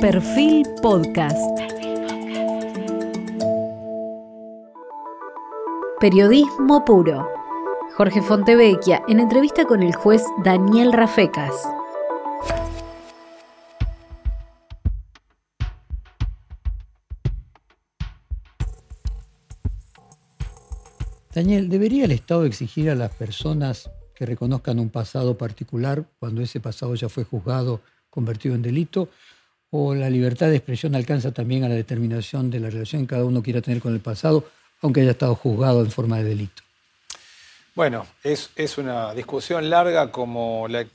Perfil Podcast. Periodismo puro. Jorge Fontevecchia en entrevista con el juez Daniel Rafecas. Daniel, ¿debería el Estado exigir a las personas que reconozcan un pasado particular cuando ese pasado ya fue juzgado, convertido en delito? ¿O la libertad de expresión alcanza también a la determinación de la relación que cada uno quiera tener con el pasado, aunque haya estado juzgado en forma de delito? Bueno, es, una discusión larga como la,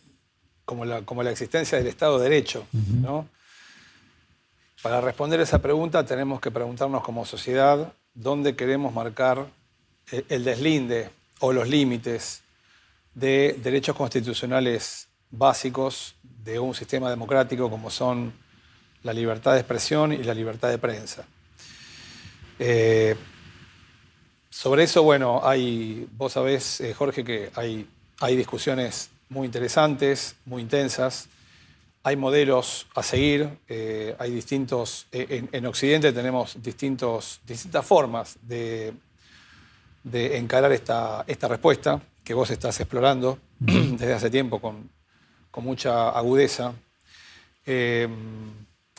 como, la, existencia del Estado de Derecho. Para responder esa pregunta tenemos que preguntarnos como sociedad dónde queremos marcar el deslinde o los límites de derechos constitucionales básicos de un sistema democrático como son la libertad de expresión y la libertad de prensa. Eh, sobre eso, bueno, hay, vos sabés, eh, Jorge, que hay, hay discusiones muy interesantes, muy intensas. Hay modelos a seguir, eh, hay distintos, en, Occidente tenemos distintos, distintas formas de, de encarar esta, esta respuesta que vos estás explorando desde hace tiempo con, con mucha agudeza.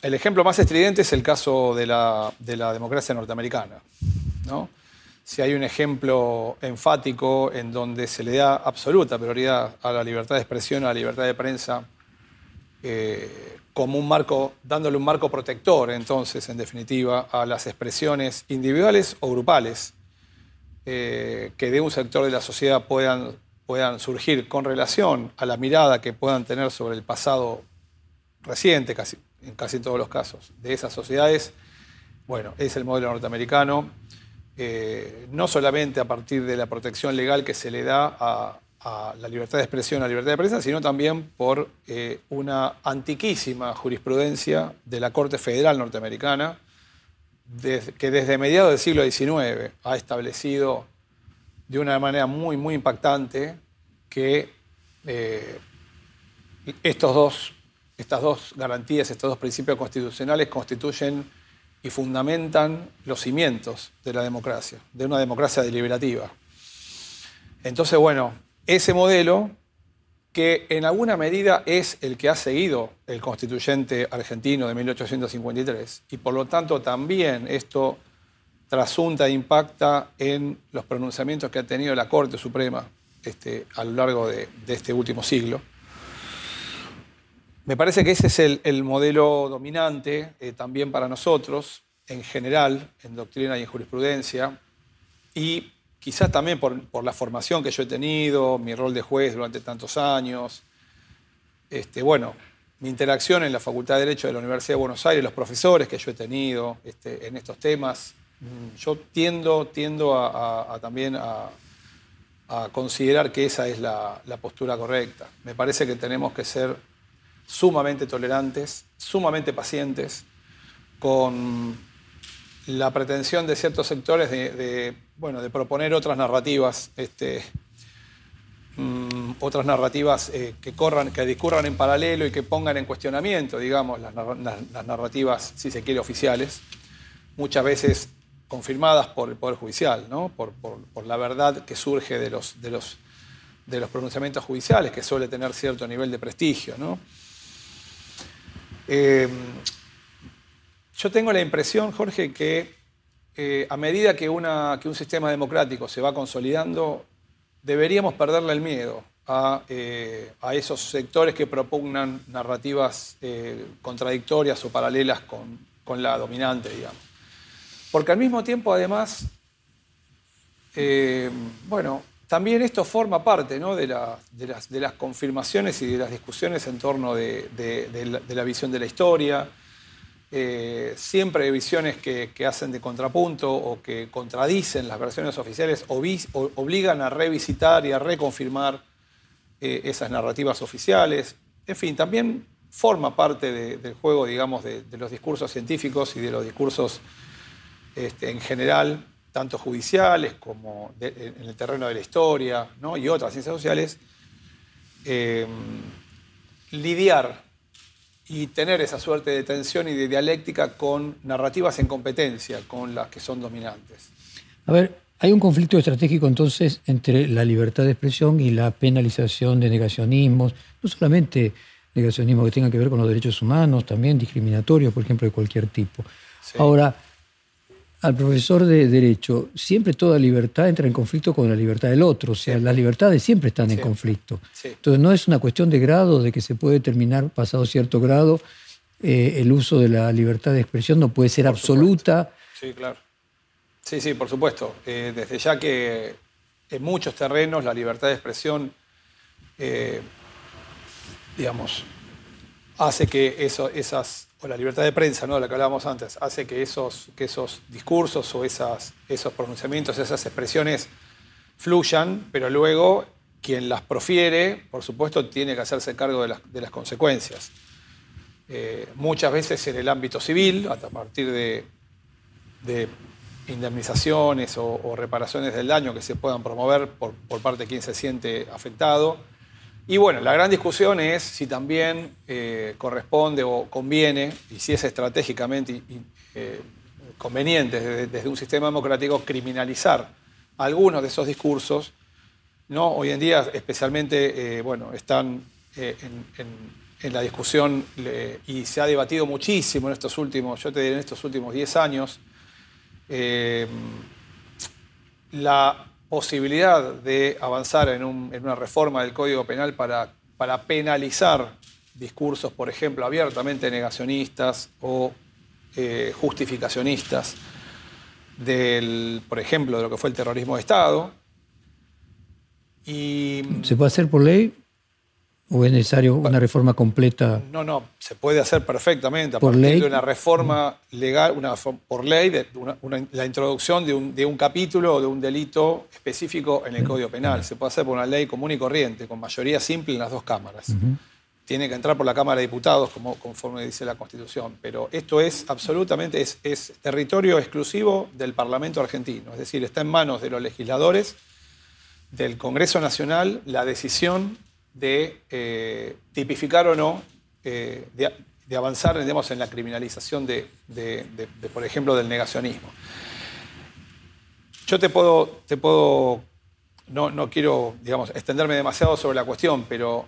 El ejemplo más estridente es el caso de la, de la democracia norteamericana. ¿no? Si hay un ejemplo enfático en donde se le da absoluta prioridad a la libertad de expresión, a la libertad de prensa, eh, como un marco, dándole un marco protector, entonces, en definitiva, a las expresiones individuales o grupales eh, que de un sector de la sociedad puedan, puedan surgir con relación a la mirada que puedan tener sobre el pasado reciente, casi, en casi todos los casos, de esas sociedades, bueno, es el modelo norteamericano, eh, no solamente a partir de la protección legal que se le da a, la libertad de expresión, a la libertad de prensa, sino también por eh, una antiquísima jurisprudencia de la Corte Federal norteamericana, que desde mediados del siglo XIX ha establecido de una manera muy, muy impactante que eh, estos dos, estas dos garantías, estos dos principios constitucionales constituyen y fundamentan los cimientos de la democracia, de una democracia deliberativa. Entonces, bueno, ese modelo que en alguna medida es el que ha seguido el constituyente argentino de 1853 y por lo tanto también esto trasunta e impacta en los pronunciamientos que ha tenido la Corte Suprema este, a lo largo de, este último siglo. Me parece que ese es el, modelo dominante eh, también para nosotros, en general, en doctrina y en jurisprudencia, y quizás también por, la formación que yo he tenido, mi rol de juez durante tantos años, este, bueno, mi interacción en la Facultad de Derecho de la Universidad de Buenos Aires, los profesores que yo he tenido este, en estos temas, mm, yo tiendo, tiendo a, también a, considerar que esa es la, la postura correcta. Me parece que tenemos que ser sumamente tolerantes, sumamente pacientes, con la pretensión de ciertos sectores de, bueno, de proponer otras narrativas, este, mm, otras narrativas eh, que, corran, que discurran en paralelo y que pongan en cuestionamiento, digamos, las, narrativas, si se quiere, oficiales, muchas veces confirmadas por el Poder Judicial, ¿no? por, la verdad que surge de los, de, los, de los pronunciamientos judiciales, que suele tener cierto nivel de prestigio. ¿no? Eh, yo tengo la impresión, Jorge, que eh, a medida que, un sistema democrático se va consolidando, deberíamos perderle el miedo a, eh, esos sectores que propugnan narrativas contradictorias o paralelas con, la dominante, digamos. Porque al mismo tiempo, además, bueno, también esto forma parte de, las, confirmaciones y de las discusiones en torno de la visión de la historia, eh, siempre hay visiones que, hacen de contrapunto o que contradicen las versiones oficiales, o, obligan a revisitar y a reconfirmar eh, esas narrativas oficiales. En fin, también forma parte del juego, digamos, de, los discursos científicos y de los discursos este, en general, tanto judiciales como en el terreno de la historia y otras ciencias sociales, eh, lidiar y tener esa suerte de tensión y de dialéctica con narrativas en competencia con las que son dominantes. A ver, hay un conflicto estratégico entonces entre la libertad de expresión y la penalización de negacionismos, no solamente negacionismo que tenga que ver con los derechos humanos, también discriminatorios, por ejemplo, de cualquier tipo. Ahora, al profesor de Derecho, siempre toda libertad entra en conflicto con la libertad del otro, o sea, las libertades siempre están en conflicto. Entonces, no es una cuestión de grado, de que se puede terminar pasado cierto grado, eh, el uso de la libertad de expresión no puede ser absoluta. Sí, claro. Sí, sí, por supuesto. Eh, desde ya que en muchos terrenos la libertad de expresión, eh, digamos, hace que eso, esas, o la libertad de prensa, ¿no? la que hablábamos antes, hace que esos, que esos discursos o esas, esos pronunciamientos, esas expresiones fluyan, pero luego quien las profiere, por supuesto, tiene que hacerse cargo de las, de las consecuencias. Eh, muchas veces en el ámbito civil, a partir de, de indemnizaciones o, reparaciones del daño que se puedan promover por, parte de quien se siente afectado. Y bueno, la gran discusión es si también eh, corresponde o conviene, y si es estratégicamente eh, conveniente desde, un sistema democrático, criminalizar algunos de esos discursos. ¿no? Hoy en día, especialmente, eh, bueno, están en, la discusión y se ha debatido muchísimo en estos últimos, yo te diré, en estos últimos 10 años, la posibilidad de avanzar en, una reforma del Código Penal para, para penalizar discursos, por ejemplo, abiertamente negacionistas o eh, justificacionistas del, por ejemplo, de lo que fue el terrorismo de Estado. ¿Se puede hacer por ley? ¿O es necesario una reforma completa? No, no, se puede hacer perfectamente a ¿Por partir ley? de una reforma legal, una, por ley, de la introducción de un, de un, capítulo o de un delito específico en el Código Penal. Se puede hacer por una ley común y corriente, con mayoría simple en las dos cámaras. Tiene que entrar por la Cámara de Diputados, como, conforme dice la Constitución. Pero esto es absolutamente, es, es territorio exclusivo del Parlamento argentino. Es decir, está en manos de los legisladores, del Congreso Nacional, la decisión de eh, tipificar o no, eh, de, avanzar digamos, en la criminalización de, por ejemplo, del negacionismo. Yo te puedo, te puedo no, no, quiero digamos, extenderme demasiado sobre la cuestión, pero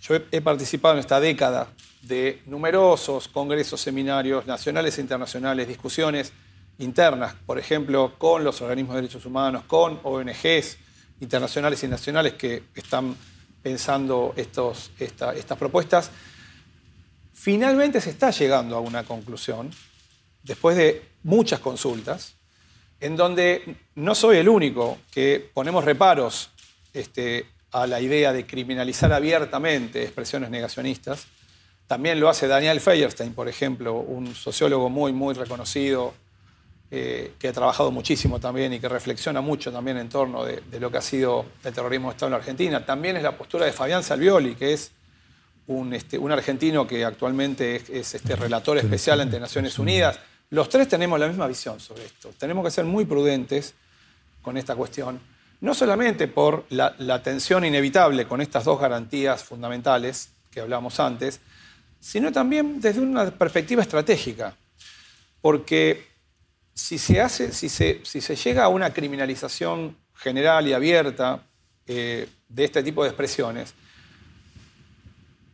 yo he, participado en esta década de numerosos congresos, seminarios nacionales e internacionales, discusiones internas, por ejemplo, con los organismos de derechos humanos, con ONGs internacionales y nacionales que están pensando estos, estas propuestas. Finalmente se está llegando a una conclusión, después de muchas consultas, en donde no soy el único que ponemos reparos este, a la idea de criminalizar abiertamente expresiones negacionistas. También lo hace Daniel Feierstein, por ejemplo, un sociólogo muy, muy reconocido eh, que ha trabajado muchísimo también y que reflexiona mucho también en torno de, lo que ha sido el terrorismo de Estado en la Argentina. También es la postura de Fabián Salvioli, que es un, este, argentino que actualmente es, este relator especial ante Naciones Unidas. Los tres tenemos la misma visión sobre esto. Tenemos que ser muy prudentes con esta cuestión, no solamente por la, la tensión inevitable con estas dos garantías fundamentales que hablamos antes, sino también desde una perspectiva estratégica. Porque si se, hace, si se, si se llega a una criminalización general y abierta eh, de este tipo de expresiones,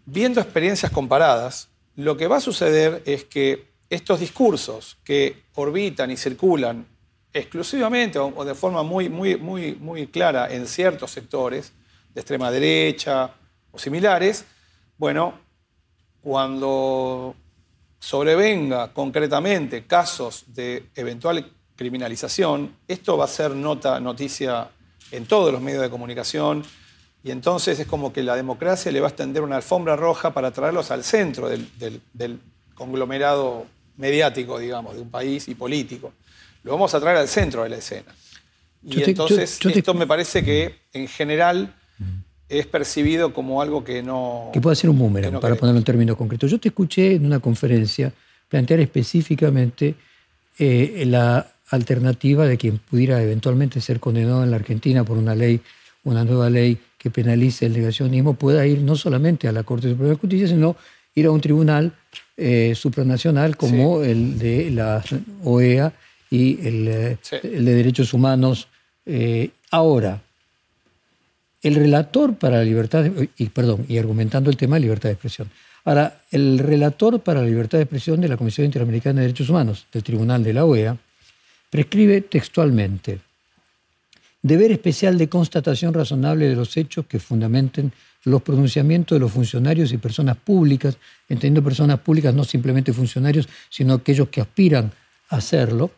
viendo experiencias comparadas, lo que va a suceder es que estos discursos que orbitan y circulan exclusivamente o de forma muy, muy, muy, muy clara en ciertos sectores de extrema derecha o similares, bueno, cuando sobrevenga concretamente casos de eventual criminalización, esto va a ser nota, noticia en todos los medios de comunicación y entonces es como que la democracia le va a extender una alfombra roja para traerlos al centro del, conglomerado mediático, digamos, de un país y político. Lo vamos a traer al centro de la escena. Y entonces esto me parece que en general es percibido como algo que no... Que puede ser un boomerang, para ponerlo en términos concretos. Yo te escuché en una conferencia plantear específicamente eh, la alternativa de quien pudiera eventualmente ser condenado en la Argentina por una ley, una nueva ley que penalice el negacionismo, pueda ir no solamente a la Corte Suprema de Justicia, sino ir a un tribunal eh, supranacional como el de la OEA y el, eh, el de Derechos Humanos. Eh, ahora, el relator para la libertad, y, perdón, y argumentando el tema de libertad de expresión. El relator para la libertad de expresión de la Comisión Interamericana de Derechos Humanos, del Tribunal de la OEA, prescribe textualmente deber especial de constatación razonable de los hechos que fundamenten los pronunciamientos de los funcionarios y personas públicas, entendiendo personas públicas no simplemente funcionarios, sino aquellos que aspiran a hacerlo,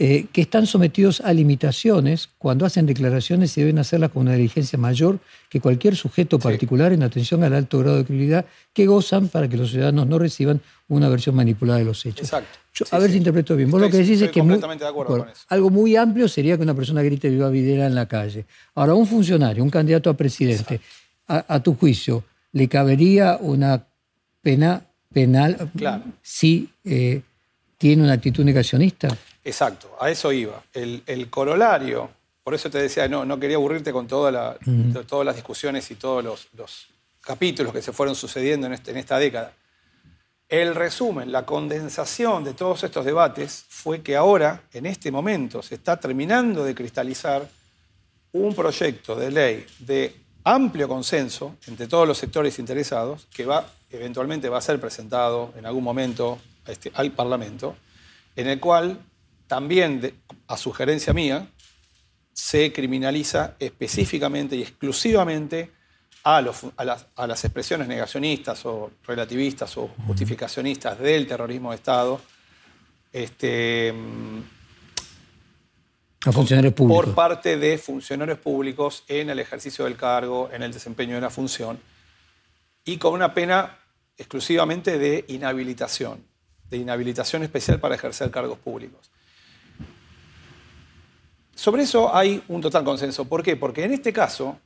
eh, que están sometidos a limitaciones cuando hacen declaraciones y deben hacerlas con una diligencia mayor que cualquier sujeto particular en atención al alto grado de credibilidad que gozan para que los ciudadanos no reciban una versión manipulada de los hechos. Exacto. a ver si interpreto bien. Vos lo que decís es que algo muy amplio sería que una persona grite viva Videla en la calle. Ahora, un funcionario, un candidato a presidente, a, tu juicio, ¿le cabería una pena penal si eh, tiene una actitud negacionista? Exacto, a eso iba. El, corolario, por eso te decía, no, no quería aburrirte con todas las discusiones y todos los, capítulos que se fueron sucediendo en, este, en esta década. El resumen, la condensación de todos estos debates fue que ahora, en este momento, se está terminando de cristalizar un proyecto de ley de amplio consenso entre todos los sectores interesados, que va, eventualmente va a ser presentado en algún momento este, al Parlamento, en el cual también, a sugerencia mía, se criminaliza específicamente y exclusivamente a, las, expresiones negacionistas o relativistas o justificacionistas del terrorismo de Estado. Este, a funcionarios públicos. Por parte de funcionarios públicos en el ejercicio del cargo, en el desempeño de la función, y con una pena exclusivamente de inhabilitación, de inhabilitación especial para ejercer cargos públicos. Sobre eso hay un total consenso. ¿Por qué? Porque en este caso,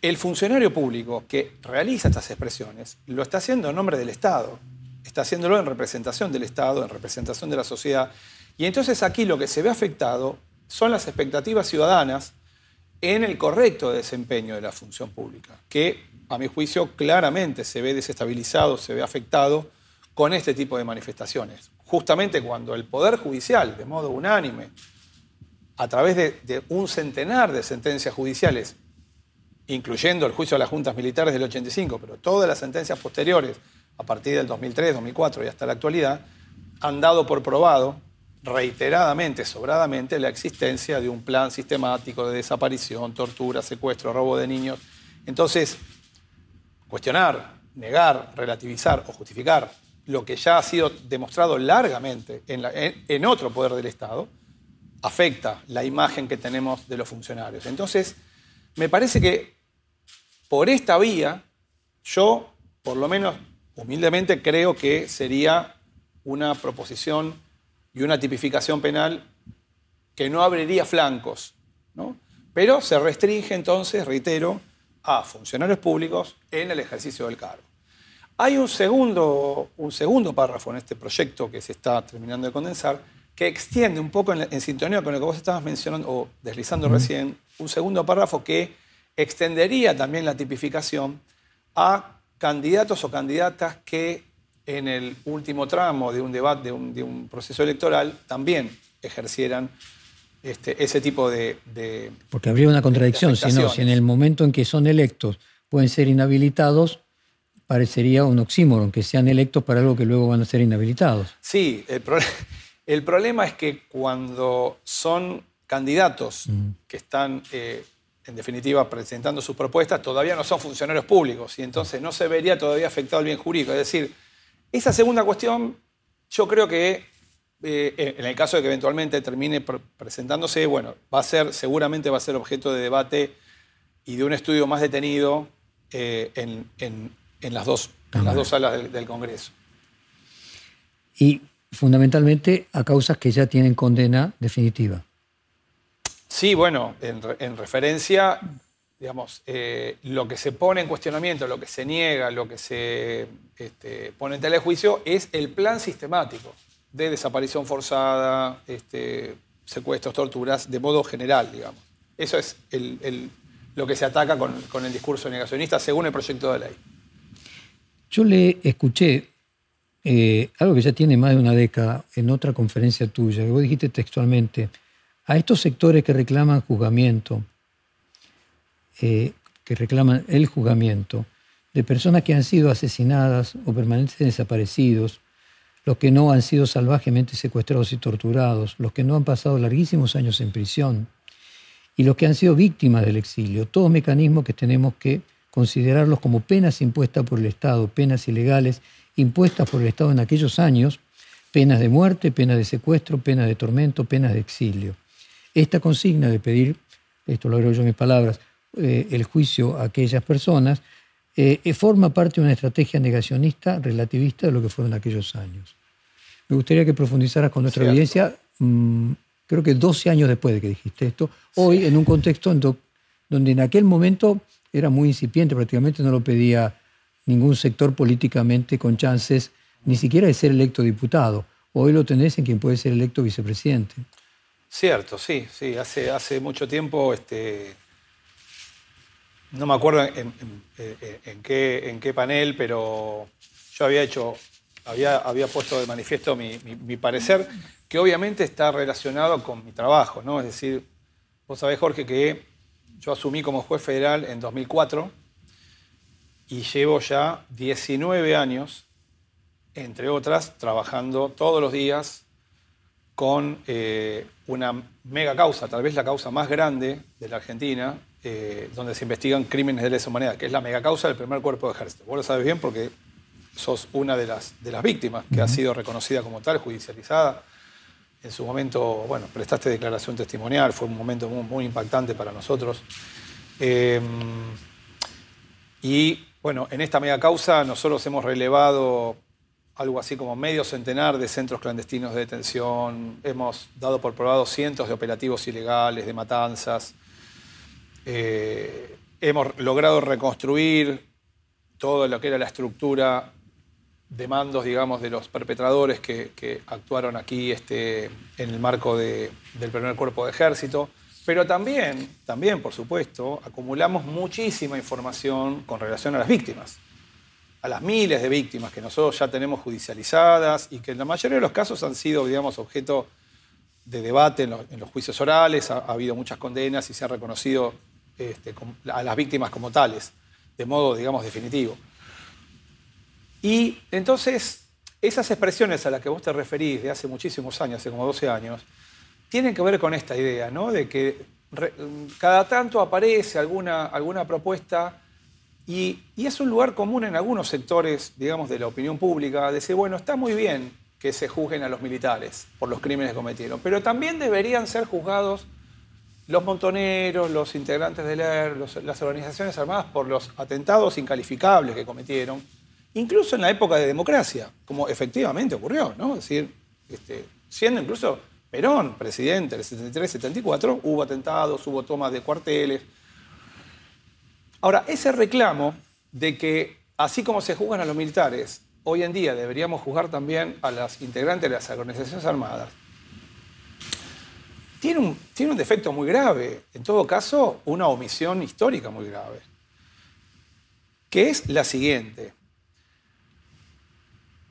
el funcionario público que realiza estas expresiones lo está haciendo en nombre del Estado, está haciéndolo en representación del Estado, en representación de la sociedad. Y entonces aquí lo que se ve afectado son las expectativas ciudadanas en el correcto desempeño de la función pública, que a mi juicio claramente se ve desestabilizado, se ve afectado con este tipo de manifestaciones justamente cuando el Poder Judicial, de modo unánime, a través de, un centenar de sentencias judiciales, incluyendo el juicio de las juntas militares del 85, pero todas las sentencias posteriores, a partir del 2003, 2004 y hasta la actualidad, han dado por probado reiteradamente, sobradamente, la existencia de un plan sistemático de desaparición, tortura, secuestro, robo de niños. Entonces, cuestionar, negar, relativizar o justificar lo que ya ha sido demostrado largamente en, otro poder del Estado, afecta la imagen que tenemos de los funcionarios. Entonces, me parece que por esta vía, yo, por lo menos humildemente, creo que sería una proposición y una tipificación penal que no abriría flancos, ¿no? pero se restringe entonces, reitero, a funcionarios públicos en el ejercicio del cargo. Hay un segundo, un segundo párrafo en este proyecto que se está terminando de condensar que extiende un poco en, sintonía con lo que vos estabas mencionando o deslizando recién, un segundo párrafo que extendería también la tipificación a candidatos o candidatas que en el último tramo de un debate, de un, proceso electoral, también ejercieran este, ese tipo de, Porque habría una contradicción, si no, si en el momento en que son electos pueden ser inhabilitados, parecería un oxímoron, que sean electos para algo que luego van a ser inhabilitados. Sí, el, problema es que cuando son candidatos que están, eh, en definitiva, presentando sus propuestas, todavía no son funcionarios públicos y entonces no se vería todavía afectado el bien jurídico. Es decir, esa segunda cuestión, yo creo que eh, en el caso de que eventualmente termine presentándose, bueno, va a ser, seguramente va a ser objeto de debate y de un estudio más detenido eh, en, en las dos, las dos salas del, Congreso. Y fundamentalmente a causas que ya tienen condena definitiva. Sí, bueno, en, referencia, digamos, eh, lo que se pone en cuestionamiento, lo que se niega, lo que se este, pone en telejuicio es el plan sistemático de desaparición forzada, este, secuestros, torturas, de modo general, digamos. Eso es lo que se ataca con, con el discurso negacionista según el proyecto de ley. Yo le escuché eh, algo que ya tiene más de una década en otra conferencia tuya, que vos dijiste textualmente, a estos sectores que reclaman juzgamiento, eh, que reclaman el juzgamiento, de personas que han sido asesinadas o permanentemente desaparecidos, los que no han sido salvajemente secuestrados y torturados, los que no han pasado larguísimos años en prisión y los que han sido víctimas del exilio, todos mecanismos que tenemos que considerarlos como penas impuestas por el Estado, penas ilegales impuestas por el Estado en aquellos años, penas de muerte, penas de secuestro, penas de tormento, penas de exilio. Esta consigna de pedir, esto lo agrego yo en mis palabras, eh, el juicio a aquellas personas, eh, eh, forma parte de una estrategia negacionista, relativista de lo que fueron aquellos años. Me gustaría que profundizaras con nuestra audiencia, mm, creo que 12 años después de que dijiste esto, hoy en un contexto donde en aquel momento era muy incipiente, prácticamente no lo pedía ningún sector políticamente con chances ni siquiera de ser electo diputado. Hoy lo tenés en quien puede ser electo vicepresidente. Cierto, sí, sí. Hace, hace mucho tiempo este, no me acuerdo en, qué, en, qué, panel, pero yo había hecho, había, había puesto de manifiesto mi, parecer, que obviamente está relacionado con mi trabajo, ¿no? Es decir, vos sabés, Jorge, que yo asumí como juez federal en 2004 y llevo ya 19 años, entre otras, trabajando todos los días con eh, una mega causa, tal vez la causa más grande de la Argentina, eh, donde se investigan crímenes de lesa humanidad, que es la megacausa del primer cuerpo de ejército. Vos lo sabes bien porque sos una de las, de las víctimas que ha sido reconocida como tal, judicializada. En su momento, bueno, prestaste declaración testimonial, fue un momento muy, impactante para nosotros. Eh, y bueno, en esta megacausa nosotros hemos relevado algo así como medio centenar de centros clandestinos de detención, hemos dado por probado cientos de operativos ilegales, de matanzas, eh, hemos logrado reconstruir todo lo que era la estructura de mandos, digamos, de los perpetradores que, actuaron aquí este, en el marco del primer cuerpo de ejército. Pero también, también, por supuesto, acumulamos muchísima información con relación a las víctimas, a las miles de víctimas que nosotros ya tenemos judicializadas y que en la mayoría de los casos han sido, digamos, objeto de debate en los, juicios orales, ha, habido muchas condenas y se ha reconocido este, a las víctimas como tales, de modo, digamos, definitivo. Y entonces, esas expresiones a las que vos te referís de hace muchísimos años, hace como 12 años, tienen que ver con esta idea, ¿no? De que cada tanto aparece alguna, alguna propuesta y, es un lugar común en algunos sectores, digamos, de la opinión pública, decir, bueno, está muy bien que se juzguen a los militares por los crímenes que cometieron, pero también deberían ser juzgados los montoneros, los integrantes del ER, las organizaciones armadas por los atentados incalificables que cometieron, incluso en la época de democracia, como efectivamente ocurrió, ¿no? Es decir, este, siendo incluso Perón presidente del 73-74, hubo atentados, hubo tomas de cuarteles. Ahora, ese reclamo de que así como se juzgan a los militares, hoy en día deberíamos juzgar también a las integrantes de las organizaciones armadas, tiene un, tiene un defecto muy grave, en todo caso, una omisión histórica muy grave, que es la siguiente.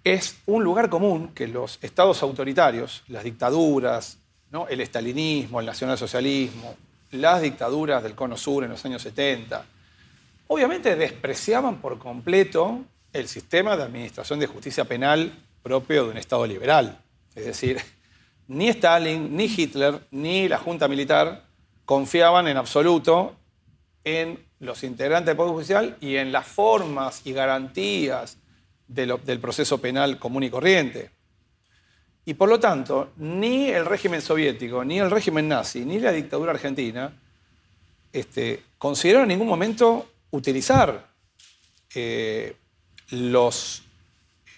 Es un lugar común que los estados autoritarios, las dictaduras, ¿no? el estalinismo, el nacionalsocialismo, las dictaduras del Cono Sur en los años 70, obviamente despreciaban por completo el sistema de administración de justicia penal propio de un Estado liberal. Es decir, ni Stalin, ni Hitler, ni la Junta Militar confiaban en absoluto en los integrantes del Poder Judicial y en las formas y garantías del proceso penal común y corriente. Y por lo tanto, ni el régimen soviético, ni el régimen nazi, ni la dictadura argentina este, consideraron en ningún momento utilizar eh, los,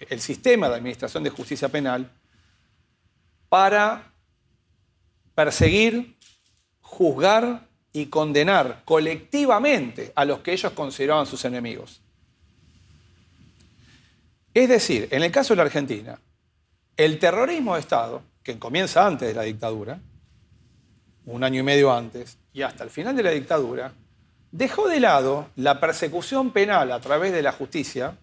el sistema de administración de justicia penal para perseguir, juzgar y condenar colectivamente a los que ellos consideraban sus enemigos. Es decir, en el caso de la Argentina, el terrorismo de Estado, que comienza antes de la dictadura, un año y medio antes, y hasta el final de la dictadura, dejó de lado la persecución penal a través de la justicia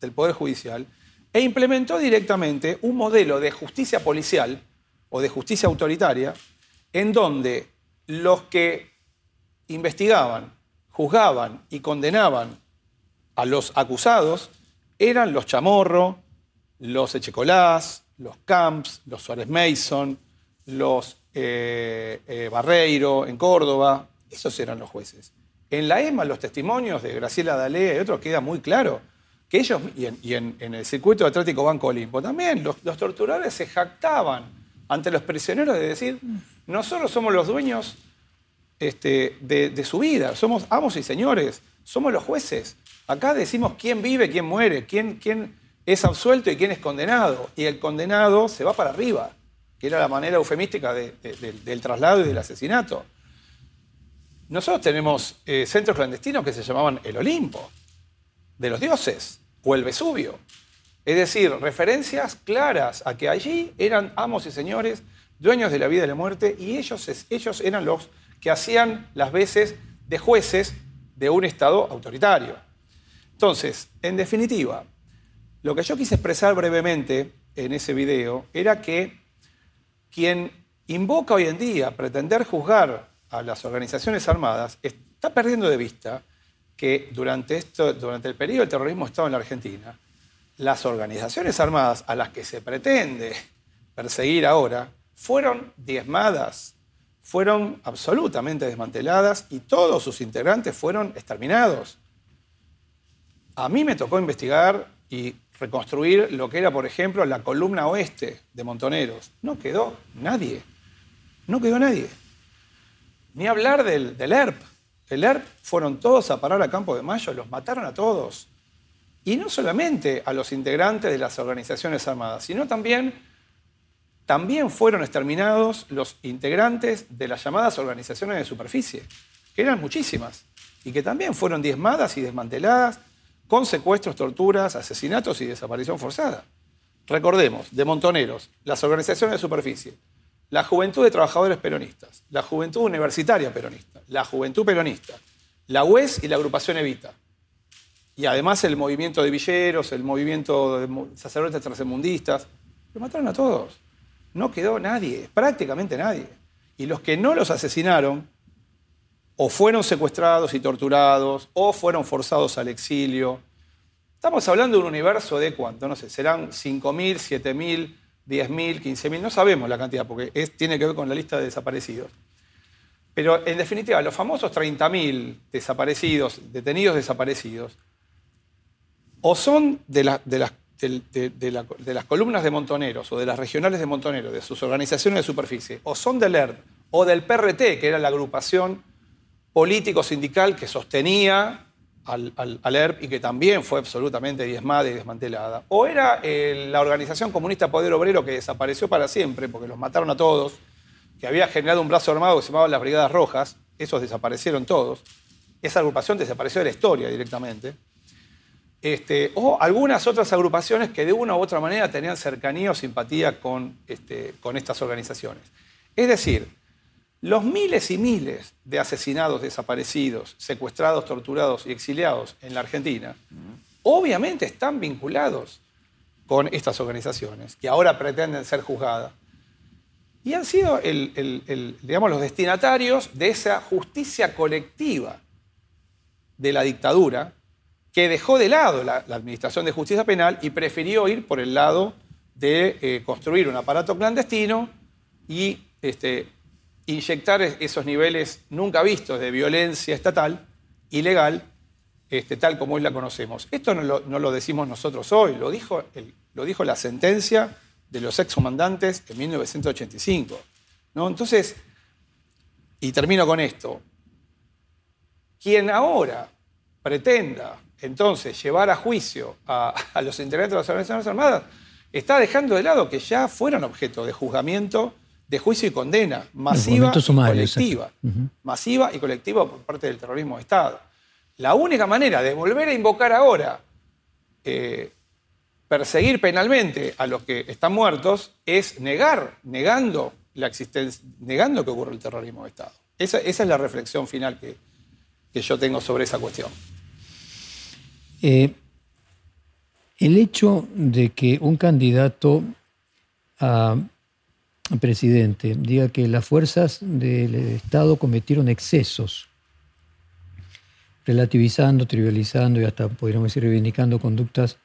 del Poder Judicial e implementó directamente un modelo de justicia policial o de justicia autoritaria en donde los que investigaban, juzgaban y condenaban a los acusados eran los Chamorro, los Echecolás, los Camps, los Suárez Mason, los eh, eh, Barreiro en Córdoba, esos eran los jueces. En la EMA, los testimonios de Graciela Dalea y otros queda muy claro que ellos, y en, el circuito de Atlético Banco Olimpo también, los, torturadores se jactaban ante los prisioneros de decir, nosotros somos los dueños este, de, su vida, somos amos y señores, somos los jueces. Acá decimos quién vive, quién muere, quién, quién es absuelto y quién es condenado. Y el condenado se va para arriba, que era la manera eufemística del traslado y del asesinato. Nosotros tenemos eh, centros clandestinos que se llamaban el Olimpo, de los dioses, o el Vesubio. Es decir, referencias claras a que allí eran amos y señores, dueños de la vida y la muerte, y ellos, ellos eran los que hacían las veces de jueces de un Estado autoritario. Entonces, en definitiva, lo que yo quise expresar brevemente en ese video era que quien invoca hoy en día pretender juzgar a las organizaciones armadas está perdiendo de vista que durante, esto, durante el periodo del terrorismo Estado en la Argentina, las organizaciones armadas a las que se pretende perseguir ahora fueron diezmadas, fueron absolutamente desmanteladas y todos sus integrantes fueron exterminados. A mí me tocó investigar y reconstruir lo que era, por ejemplo, la columna oeste de Montoneros. No quedó nadie. No quedó nadie. Ni hablar del, ERP. El ERP fueron todos a parar a Campo de Mayo, los mataron a todos. Y no solamente a los integrantes de las organizaciones armadas, sino también, también fueron exterminados los integrantes de las llamadas organizaciones de superficie, que eran muchísimas, y que también fueron diezmadas y desmanteladas con secuestros, torturas, asesinatos y desaparición forzada. Recordemos, de Montoneros, las organizaciones de superficie, la Juventud de Trabajadores Peronistas, la Juventud Universitaria Peronista, la Juventud Peronista, la UES y la agrupación Evita. Y además el movimiento de villeros, el movimiento de sacerdotes tercermundistas. Lo mataron a todos. No quedó nadie, prácticamente nadie. Y los que no los asesinaron, o fueron secuestrados y torturados, o fueron forzados al exilio. Estamos hablando de un universo de cuánto, no sé, serán 5.000, 7.000 10.000, 15.000, no sabemos la cantidad porque tiene que ver con la lista de desaparecidos. Pero en definitiva, los famosos 30.000 desaparecidos, detenidos desaparecidos, o son de, las, columnas de montoneros o de las regionales de montoneros, de sus organizaciones de superficie, o son del ERP o del PRT, que era la agrupación político-sindical que sostenía al, ERP y que también fue absolutamente diezmada y desmantelada. O era eh, la organización comunista Poder Obrero que desapareció para siempre porque los mataron a todos, que había generado un brazo armado que se llamaba las Brigadas Rojas, esos desaparecieron todos. Esa agrupación desapareció de la historia directamente. Este, o algunas otras agrupaciones que de una u otra manera tenían cercanía o simpatía con, este, con estas organizaciones. Es decir, los miles y miles de asesinados, desaparecidos, secuestrados, torturados y exiliados en la Argentina, obviamente están vinculados con estas organizaciones, que ahora pretenden ser juzgadas. Y han sido digamos, los destinatarios de esa justicia colectiva de la dictadura, que dejó de lado la, Administración de Justicia Penal y prefirió ir por el lado de eh, construir un aparato clandestino y este, inyectar esos niveles nunca vistos de violencia estatal, ilegal, este, tal como hoy la conocemos. Esto no lo, decimos nosotros hoy, lo dijo, la sentencia de los excomandantes en 1985. ¿no? Entonces, y termino con esto, quien ahora pretenda entonces llevar a juicio a, a los integrantes de las organizaciones armadas, está dejando de lado que ya fueron objeto de juzgamiento de juicio y condena masiva y colectiva. Masiva y colectiva por parte del terrorismo de Estado. La única manera de volver a invocar ahora eh, perseguir penalmente a los que están muertos es negar, negando la existencia, negando que ocurre el terrorismo de Estado. Esa, es la reflexión final que, que, yo tengo sobre esa cuestión. Eh, El hecho de que un candidato a presidente diga que las fuerzas del Estado cometieron excesos, relativizando, trivializando y hasta, podríamos decir, reivindicando conductas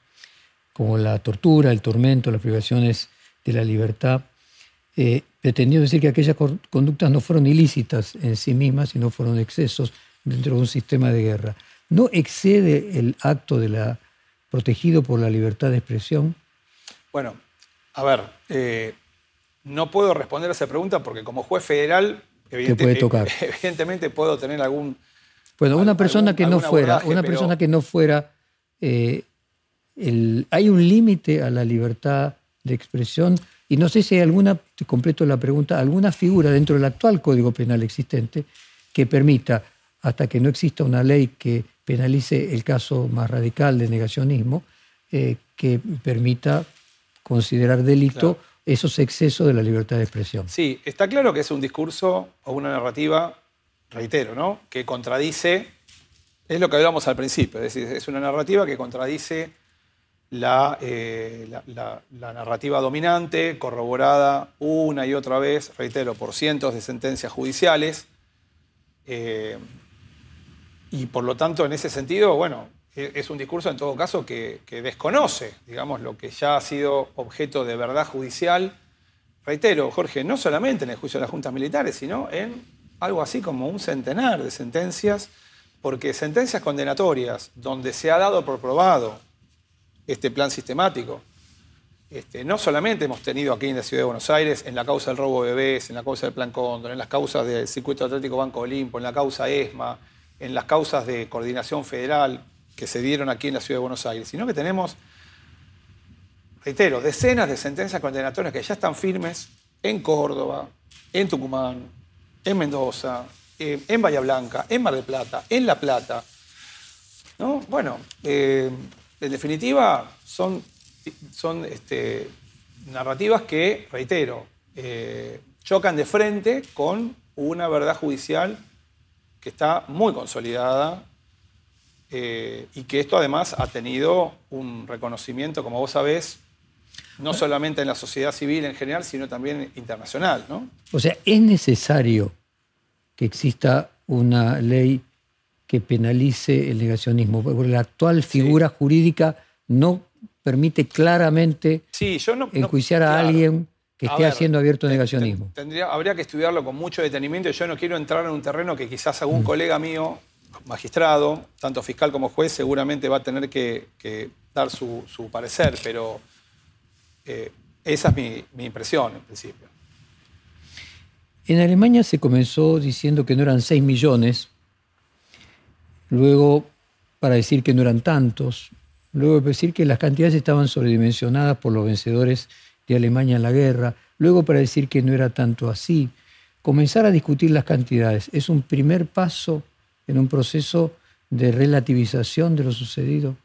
como la tortura, el tormento, las privaciones de la libertad, eh, pretendiendo decir que aquellas conductas no fueron ilícitas en sí mismas, sino fueron excesos dentro de un sistema de guerra. ¿No excede el acto de la protegido por la libertad de expresión? Bueno, a ver, eh, no puedo responder a esa pregunta porque como juez federal, puede tocar? evidentemente puedo tener algún... Bueno, una persona que no fuera, una persona que no fuera, eh, hay un límite a la libertad de expresión y no sé si hay alguna, te completo la pregunta, alguna figura dentro del actual Código Penal existente que permita, hasta que no exista una ley que penalice el caso más radical de negacionismo, eh, que permita considerar delito esos excesos de la libertad de expresión. Sí, está claro que es un discurso o una narrativa, reitero, ¿no? que contradice, es lo que hablamos al principio, es decir, es una narrativa que contradice la, eh, narrativa dominante, corroborada una y otra vez, reitero, por cientos de sentencias judiciales. Eh, y por lo tanto, en ese sentido, bueno, es un discurso en todo caso que, desconoce, digamos, lo que ya ha sido objeto de verdad judicial. Reitero, Jorge, no solamente en el juicio de las juntas militares, sino en algo así como un centenar de sentencias, porque sentencias condenatorias donde se ha dado por probado este plan sistemático, este, no solamente hemos tenido aquí en la Ciudad de Buenos Aires, en la causa del robo de bebés, en la causa del Plan Cóndor, en las causas del Circuito Atlético Banco Olimpo, en la causa ESMA, en las causas de coordinación federal, que se dieron aquí en la ciudad de Buenos Aires, sino que tenemos, reitero, decenas de sentencias condenatorias que ya están firmes en Córdoba, en Tucumán, en Mendoza, eh, en Bahía Blanca, en Mar del Plata, en La Plata. ¿No? Bueno, eh, en definitiva, son, son este, narrativas que, reitero, eh, chocan de frente con una verdad judicial que está muy consolidada eh, y que esto además ha tenido un reconocimiento, como vos sabés, no solamente en la sociedad civil en general, sino también internacional. ¿no? O sea, es necesario que exista una ley que penalice el negacionismo, porque la actual figura jurídica no permite claramente enjuiciar a alguien que esté haciendo abierto negacionismo. Tendría, habría que estudiarlo con mucho detenimiento. Yo no quiero entrar en un terreno que quizás algún mm. colega mío magistrado, tanto fiscal como juez, seguramente va a tener que, dar su, parecer, pero eh, esa es mi, impresión en principio. En Alemania se comenzó diciendo que no eran 6 millones, luego para decir que no eran tantos, luego para decir que las cantidades estaban sobredimensionadas por los vencedores de Alemania en la guerra, luego para decir que no era tanto así. Comenzar a discutir las cantidades es un primer paso en un proceso de relativización de lo sucedido?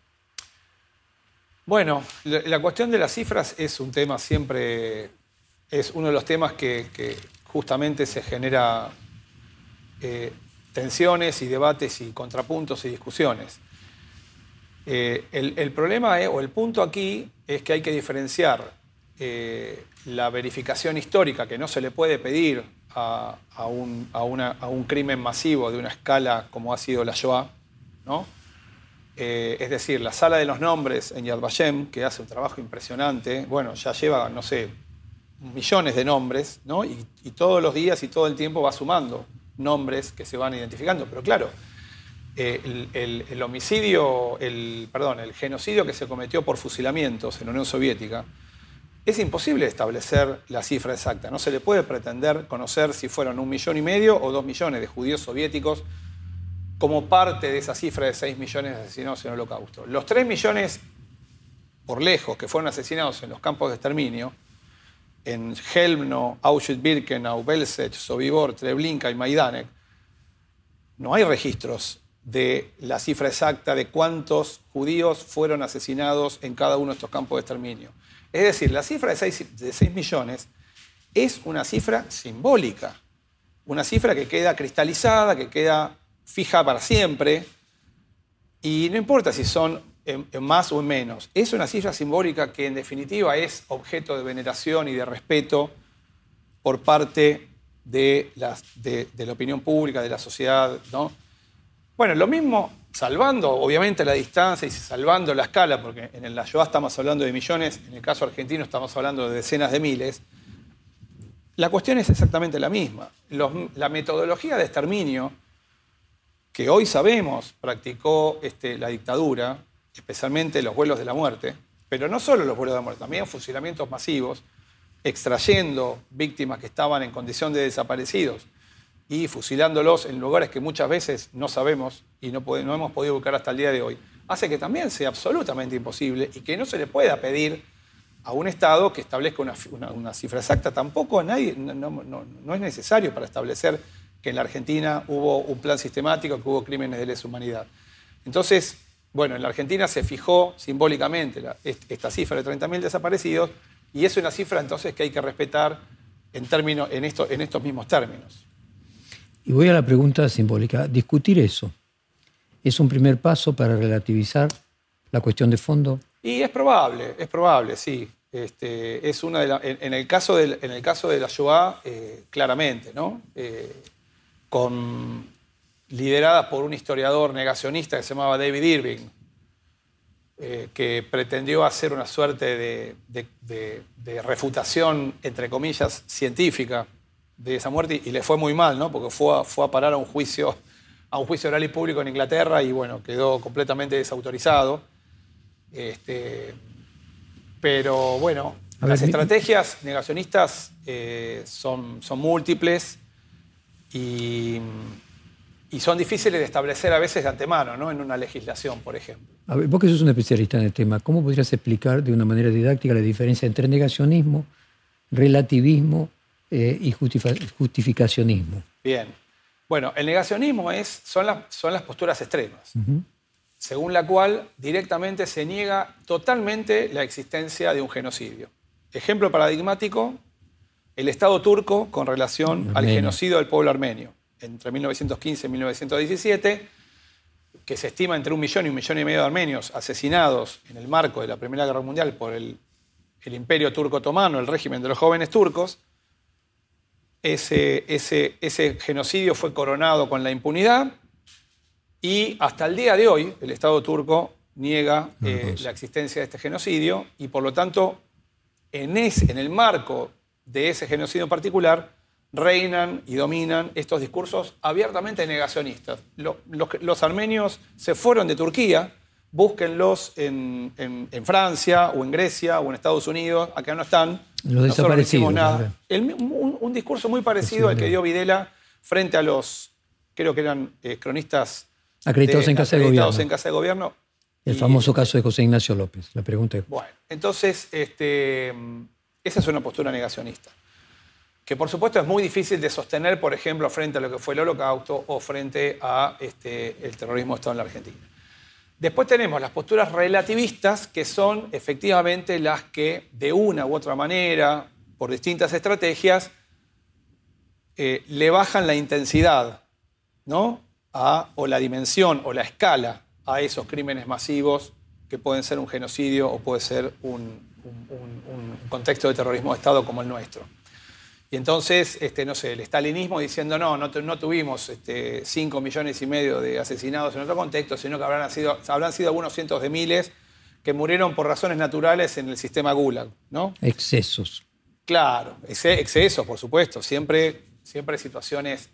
Bueno, la cuestión de las cifras es un tema siempre, es uno de los temas que, justamente se genera eh, tensiones y debates y contrapuntos y discusiones. Eh, el, problema o el punto aquí es que hay que diferenciar eh, la verificación histórica que no se le puede pedir a, un, crimen masivo de una escala como ha sido la Shoah, ¿no? Eh, es decir, la sala de los nombres en Yad Vashem, que hace un trabajo impresionante, bueno, ya lleva, no sé, millones de nombres, ¿no? Y, todos los días y todo el tiempo va sumando nombres que se van identificando. Pero claro, eh, el, homicidio, el, perdón, el genocidio que se cometió por fusilamientos en la Unión Soviética, es imposible establecer la cifra exacta. No se le puede pretender conocer si fueron un millón y medio o dos millones de judíos soviéticos como parte de esa cifra de seis millones de asesinados en el holocausto. Los tres millones, por lejos, que fueron asesinados en los campos de exterminio, en Helmno, Auschwitz-Birkenau, Belzec, Sobibor, Treblinka y Majdanek, no hay registros de la cifra exacta de cuántos judíos fueron asesinados en cada uno de estos campos de exterminio. Es decir, la cifra de 6, millones es una cifra simbólica, una cifra que queda cristalizada, que queda fija para siempre, y no importa si son más o en menos. Es una cifra simbólica que en definitiva es objeto de veneración y de respeto por parte de, de, la opinión pública, de la sociedad. ¿no? Bueno, lo mismo, salvando obviamente la distancia y salvando la escala, porque en la Shoah estamos hablando de millones, en el caso argentino estamos hablando de decenas de miles, la cuestión es exactamente la misma. la metodología de exterminio que hoy sabemos practicó este, la dictadura, especialmente los vuelos de la muerte, pero no solo los vuelos de la muerte, también fusilamientos masivos, extrayendo víctimas que estaban en condición de desaparecidos y fusilándolos en lugares que muchas veces no sabemos y no, hemos podido buscar hasta el día de hoy, hace que también sea absolutamente imposible y que no se le pueda pedir a un Estado que establezca una, cifra exacta. Tampoco a nadie, no, es necesario para establecer que en la Argentina hubo un plan sistemático, que hubo crímenes de lesa humanidad. Entonces, bueno, en la Argentina se fijó simbólicamente esta cifra de 30.000 desaparecidos y es una cifra entonces que hay que respetar en, términos, en, esto, en estos mismos términos. Y voy a la pregunta simbólica. Discutir eso, ¿es un primer paso para relativizar la cuestión de fondo? Y es probable, es probable, sí. Este, es una de en, el caso de, en el caso de la Shoah, eh, claramente, ¿no? Eh, con, liderada por un historiador negacionista que se llamaba David Irving, eh, que pretendió hacer una suerte de, refutación, entre comillas, científica de esa muerte y le fue muy mal, ¿no? porque fue a, fue a parar a un juicio a un juicio oral y público en Inglaterra y bueno, quedó completamente desautorizado. Este, pero bueno, las estrategias negacionistas eh, son, son múltiples y, son difíciles de establecer a veces de antemano, ¿no? en una legislación, por ejemplo. A ver, vos que sos un especialista en el tema, ¿cómo podrías explicar de una manera didáctica la diferencia entre negacionismo, relativismo eh, y justificacionismo? Bien. Bueno, el negacionismo es, son, las, son las posturas extremas según la cual directamente se niega totalmente la existencia de un genocidio. Ejemplo paradigmático, el Estado turco con relación al genocidio del pueblo armenio entre 1915 y 1917, que se estima entre un millón y un millón y medio de armenios asesinados en el marco de la Primera Guerra Mundial por el, Imperio Turco Otomano, el régimen de los jóvenes turcos, ese, ese, ese genocidio fue coronado con la impunidad y hasta el día de hoy, el Estado turco niega eh, la existencia de este genocidio y por lo tanto, en, en el marco de ese genocidio particular, reinan y dominan estos discursos abiertamente negacionistas. los, armenios se fueron de Turquía, búsquenlos en, Francia o en Grecia o en Estados Unidos, acá no están. Los desaparecidos. nada. un, discurso muy parecido al que dio Videla frente a los, creo que eran eh, cronistas Acreditados en casa de gobierno. en casa de gobierno. El famoso caso de José Ignacio López. La pregunta. Bueno, entonces, este, esa es una postura negacionista. Que por supuesto es muy difícil de sostener, por ejemplo, frente a lo que fue el holocausto o frente a este, el terrorismo de Estado en la Argentina. Después tenemos las posturas relativistas, que son efectivamente las que, de una u otra manera, por distintas estrategias, eh, le bajan la intensidad, ¿no? o la dimensión o la escala a esos crímenes masivos que pueden ser un genocidio o puede ser un, contexto de terrorismo de Estado como el nuestro. Y entonces, este, no sé, el stalinismo diciendo, no, no, no tuvimos este, 5 millones y medio de asesinados en otro contexto, sino que habrán sido, habrán sido algunos cientos de miles que murieron por razones naturales en el sistema Gulag, ¿no? Excesos. Claro, excesos, por supuesto. Siempre, siempre situaciones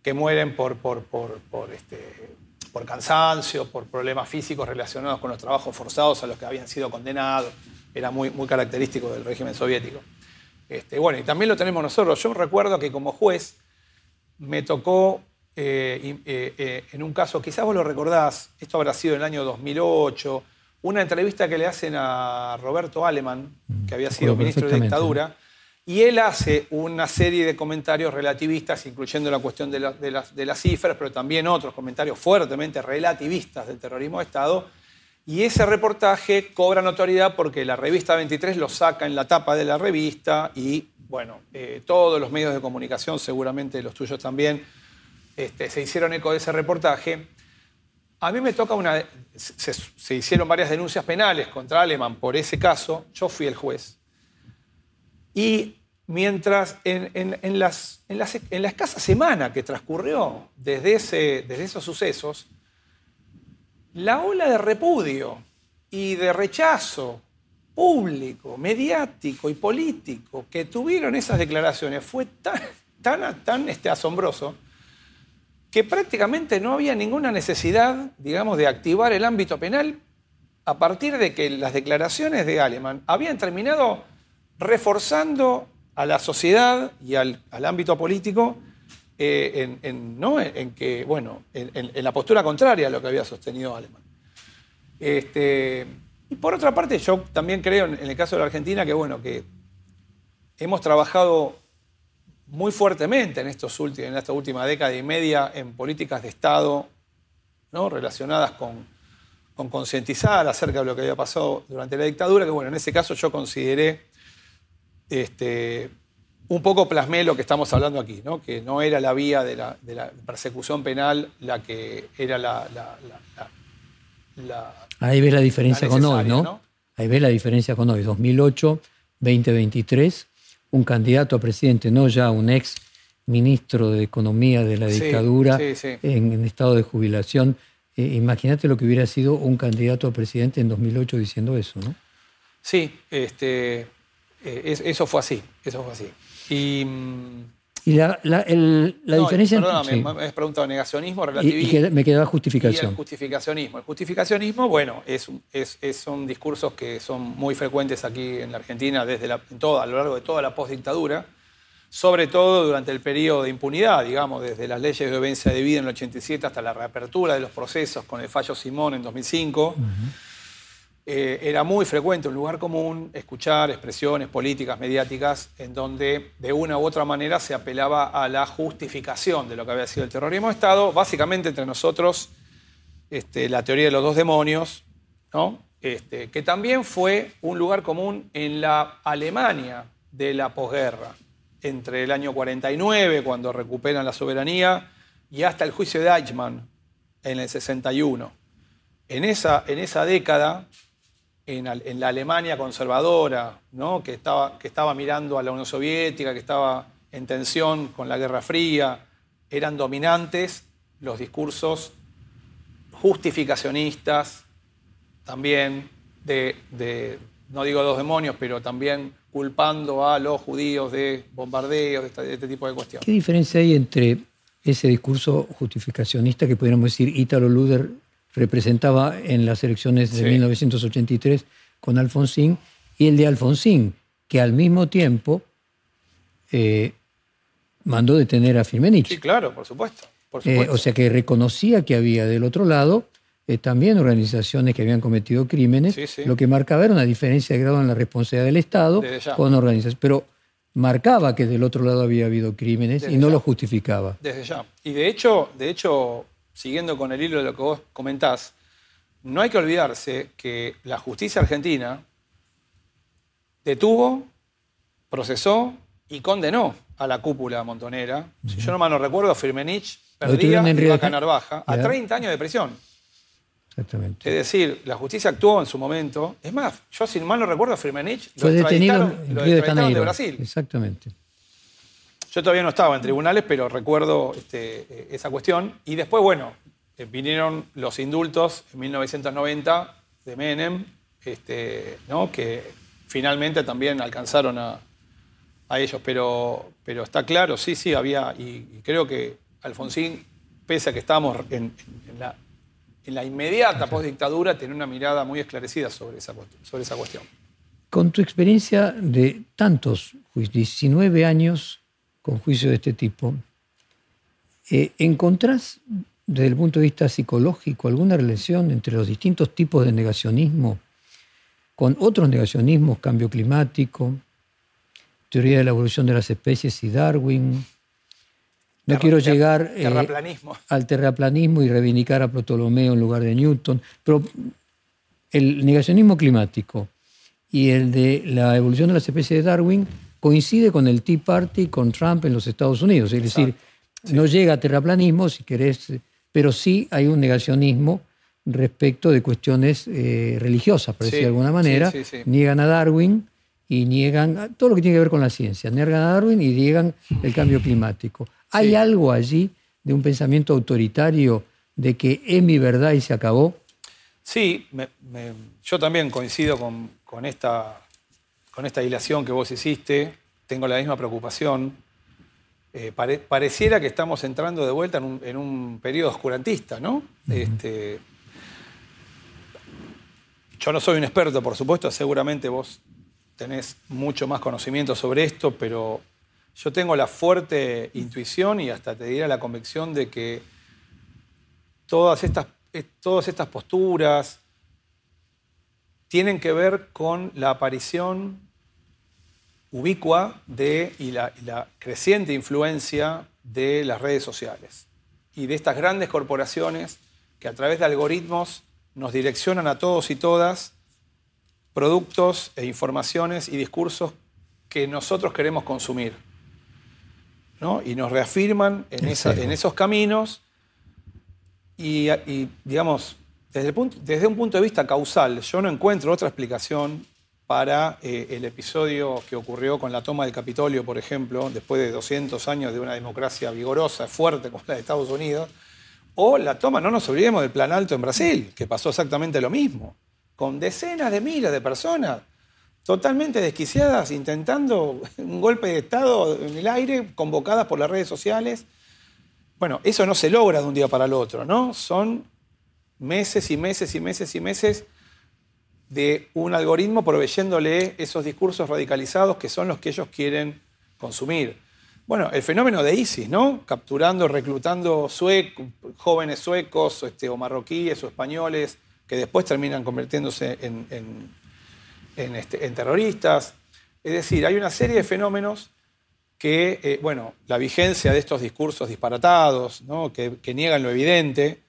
que mueren por, por, por, este, por cansancio, por problemas físicos relacionados con los trabajos forzados a los que habían sido condenados. Era muy, muy característico del régimen soviético. Este, bueno, y también lo tenemos nosotros. Yo recuerdo que como juez me tocó eh, eh, eh, en un caso, quizás vos lo recordás, esto habrá sido en el año 2008, una entrevista que le hacen a Roberto Aleman, que había sido ministro de dictadura, y él hace una serie de comentarios relativistas, incluyendo la cuestión de, las, cifras, pero también otros comentarios fuertemente relativistas del terrorismo de Estado. Y ese reportaje cobra notoriedad porque la revista 23 lo saca en la tapa de la revista y, bueno, eh, todos los medios de comunicación, seguramente los tuyos también, este, se hicieron eco de ese reportaje. a mí me toca una... Se, hicieron varias denuncias penales contra Aleman por ese caso, yo fui el juez. Y mientras en, en, las, en, la escasa semana que transcurrió desde, ese, desde esos sucesos, la ola de repudio y de rechazo público, mediático y político que tuvieron esas declaraciones fue tan, tan, tan este, asombroso que prácticamente no había ninguna necesidad, digamos, de activar el ámbito penal a partir de que las declaraciones de Aleman habían terminado reforzando a la sociedad y al, ámbito político eh, en, que, bueno, en, la postura contraria a lo que había sostenido Aleman. Este, y por otra parte, yo también creo en, el caso de la Argentina que, bueno, que hemos trabajado muy fuertemente en, estos últimos, en esta última década y media en políticas de Estado ¿no? relacionadas con, con concientizar acerca de lo que había pasado durante la dictadura, que bueno, en ese caso yo consideré, este, un poco plasmé lo que estamos hablando aquí, ¿no? que no era la vía de la, persecución penal la que era la... Ahí ves la diferencia con hoy, ¿no? Ahí ves la diferencia con hoy, 2008, 2023 un candidato a presidente, no ya un ex ministro de Economía de la dictadura En, estado de jubilación. Eh, imagínate lo que hubiera sido un candidato a presidente en 2008 diciendo eso, ¿no? Sí, este, eh, eso fue así, eso fue así. Y y la, la, la diferencia... Perdóname, me has preguntado negacionismo, relativismo... Y, me queda justificación. Y el justificacionismo. El justificacionismo, bueno, es, es, son discursos que son muy frecuentes aquí en la Argentina desde la, todo, a lo largo de toda la postdictadura, sobre todo durante el periodo de impunidad, digamos, desde las leyes de obediencia de vida en el 87 hasta la reapertura de los procesos con el fallo Simón en 2005. Eh, era muy frecuente, un lugar común, escuchar expresiones políticas, mediáticas, en donde de una u otra manera se apelaba a la justificación de lo que había sido el terrorismo de Estado, básicamente entre nosotros este, la teoría de los dos demonios, ¿no? Este, que también fue un lugar común en la Alemania de la posguerra, entre el año 49, cuando recuperan la soberanía, y hasta el juicio de Eichmann en el 61. En esa, en esa década, en, la Alemania conservadora, ¿no? que, estaba, que estaba mirando a la Unión Soviética, que estaba en tensión con la Guerra Fría, eran dominantes los discursos justificacionistas, también de, no digo dos demonios, pero también culpando a los judíos de bombardeos, de este, de tipo de cuestiones. ¿Qué diferencia hay entre ese discurso justificacionista que podríamos decir Ítalo Luder representaba en las elecciones de 1983 con Alfonsín, y el de Alfonsín, que al mismo tiempo eh, mandó detener a Firmenich. Sí, claro, por supuesto. Eh, o sea que reconocía que había del otro lado eh, también organizaciones que habían cometido crímenes, lo que marcaba era una diferencia de grado en la responsabilidad del Estado con organizaciones. Pero marcaba que del otro lado había habido crímenes y no lo justificaba. Desde ya. Y de hecho, de hecho, siguiendo con el hilo de lo que vos comentás, no hay que olvidarse que la justicia argentina detuvo, procesó y condenó a la cúpula montonera. Si yo no mal no recuerdo, Firmenich perdía y Vaca Narvaja a 30 años de prisión. Exactamente. Es decir, la justicia actuó en su momento. Es más, yo si mal no recuerdo, Firmenich Fue lo detenido en Río de Brasil. Exactamente. Yo todavía no estaba en tribunales, pero recuerdo este, eh, esa cuestión. Y después, bueno, eh, vinieron los indultos en 1990 de Menem, este, ¿no? que finalmente también alcanzaron a, ellos. Pero, pero está claro, sí, sí, había, y, creo que Alfonsín, pese a que estábamos en, la, en la, inmediata postdictadura, tenía una mirada muy esclarecida sobre esa, sobre esa cuestión. Con tu experiencia de tantos, 19 años con juicio de este tipo, eh, ¿encontrás desde el punto de vista psicológico alguna relación entre los distintos tipos de negacionismo con otros negacionismos, cambio climático, teoría de la evolución de las especies y Darwin? No quiero llegar eh, al terraplanismo y reivindicar a Ptolomeo en lugar de Newton, pero el negacionismo climático y el de la evolución de las especies de Darwin coincide con el Tea Party, con Trump en los Estados Unidos. Es decir, no llega a terraplanismo, si querés, pero sí hay un negacionismo respecto de cuestiones eh, religiosas, por decirlo de alguna manera. Niegan a Darwin y niegan todo lo que tiene que ver con la ciencia. Niegan a Darwin y niegan el cambio climático. ¿Hay algo allí de un pensamiento autoritario de que es mi verdad y se acabó? Sí, yo también coincido con, esta, con esta dilación que vos hiciste. Tengo la misma preocupación. Eh, pareciera que estamos entrando de vuelta en un, periodo oscurantista, ¿no? este, yo no soy un experto, por supuesto, seguramente vos tenés mucho más conocimiento sobre esto, pero yo tengo la fuerte intuición y hasta te diría la convicción de que todas estas, todas estas posturas tienen que ver con la aparición ubicua de, y la creciente influencia de las redes sociales y de estas grandes corporaciones que a través de algoritmos nos direccionan a todos y todas productos e informaciones y discursos que nosotros queremos consumir. Y nos reafirman en, esos caminos y, digamos, desde, desde, un punto de vista causal, yo no encuentro otra explicación para eh, el episodio que ocurrió con la toma del Capitolio, por ejemplo, después de 200 años de una democracia vigorosa, fuerte como la de Estados Unidos, o la toma, no nos olvidemos del Plan Alto en Brasil, que pasó exactamente lo mismo, con decenas de miles de personas totalmente desquiciadas intentando un golpe de Estado en el aire, convocadas por las redes sociales. Bueno, eso no se logra de un día para el otro, ¿no? Son meses y meses y meses y meses de un algoritmo proveyéndole esos discursos radicalizados que son los que ellos quieren consumir. Bueno, el fenómeno de ISIS, ¿no? Capturando, reclutando jóvenes suecos este, o marroquíes o españoles que después terminan convirtiéndose en, este, terroristas. Es decir, hay una serie de fenómenos que, eh, bueno, la vigencia de estos discursos disparatados, ¿no? que, niegan lo evidente,